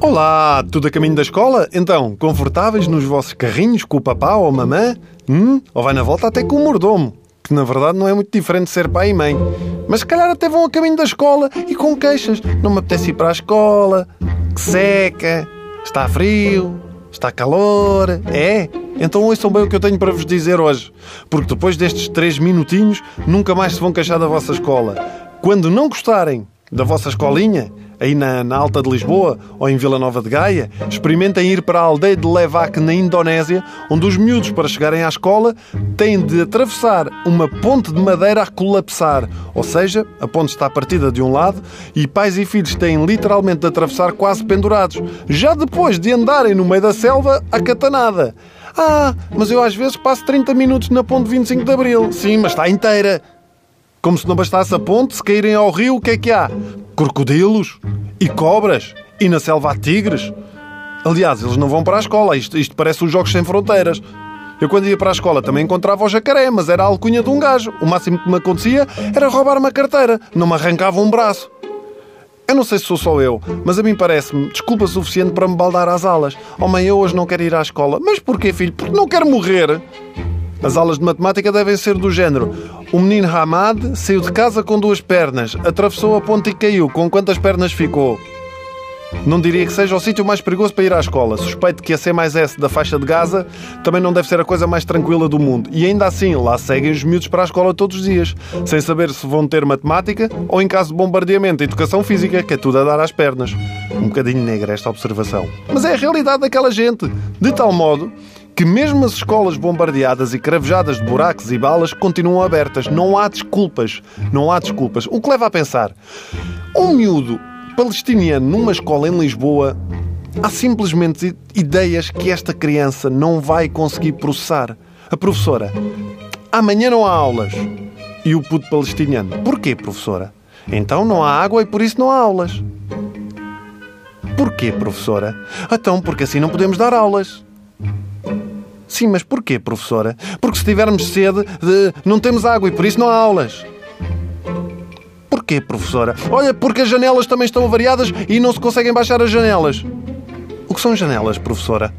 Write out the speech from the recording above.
Olá, tudo a caminho da escola? Então, confortáveis nos vossos carrinhos com o papá ou a mamã? Hum? Ou vai na volta até com o mordomo? Que na verdade não é muito diferente de ser pai e mãe. Mas se calhar até vão a caminho da escola e com queixas. Não me apetece ir para a escola, que seca, está frio, está calor. É? Então ouçam bem o que eu tenho para vos dizer hoje. Porque depois destes três minutinhos nunca mais se vão queixar da vossa escola. Quando não gostarem da vossa escolinha, aí na, na, Alta de Lisboa ou em Vila Nova de Gaia, experimentem ir para a aldeia de Levac, na Indonésia, onde os miúdos, para chegarem à escola, têm de atravessar uma ponte de madeira a colapsar. Ou seja, a ponte está partida de um lado e pais e filhos têm literalmente de atravessar quase pendurados, já depois de andarem no meio da selva a catanada. Ah, mas eu às vezes passo 30 minutos na ponte 25 de Abril. Sim, mas está inteira. Como se não bastasse a ponte, se caírem ao rio, o que é que há? Crocodilos? E cobras? E na selva há tigres? Aliás, eles não vão para a escola. Isto, isto parece os Jogos Sem Fronteiras. Eu, quando ia para a escola, também encontrava o jacaré, mas era a alcunha de um gajo. O máximo que me acontecia era roubar uma carteira. Não me arrancava um braço. Eu não sei se sou só eu, mas a mim parece-me desculpa suficiente para me baldar às alas. Oh mãe, eu hoje não quero ir à escola. Mas porquê, filho? Porque não quero morrer. As aulas de matemática devem ser do género. O menino Hamad saiu de casa com duas pernas, atravessou a ponte e caiu. Com quantas pernas ficou? Não diria que seja o sítio mais perigoso para ir à escola. Suspeito que a C mais S da faixa de Gaza também não deve ser a coisa mais tranquila do mundo. E ainda assim, lá seguem os miúdos para a escola todos os dias, sem saber se vão ter matemática ou, em caso de bombardeamento, educação física, que é tudo a dar às pernas. Um bocadinho negra esta observação. Mas é a realidade daquela gente. De tal modo que mesmo as escolas bombardeadas e cravejadas de buracos e balas continuam abertas. Não há desculpas. Não há desculpas. O que leva a pensar? Um miúdo palestiniano numa escola em Lisboa há simplesmente ideias que esta criança não vai conseguir processar. A professora, amanhã não há aulas. E o puto palestiniano, porquê, professora? Então não há água e por isso não há aulas. Porquê, professora? Então, porque assim não podemos dar aulas. Sim, mas porquê, professora? Porque se tivermos sede, de... não temos água e por isso não há aulas. Porquê, professora? Olha, porque as janelas também estão avariadas e não se conseguem baixar as janelas. O que são janelas, professora?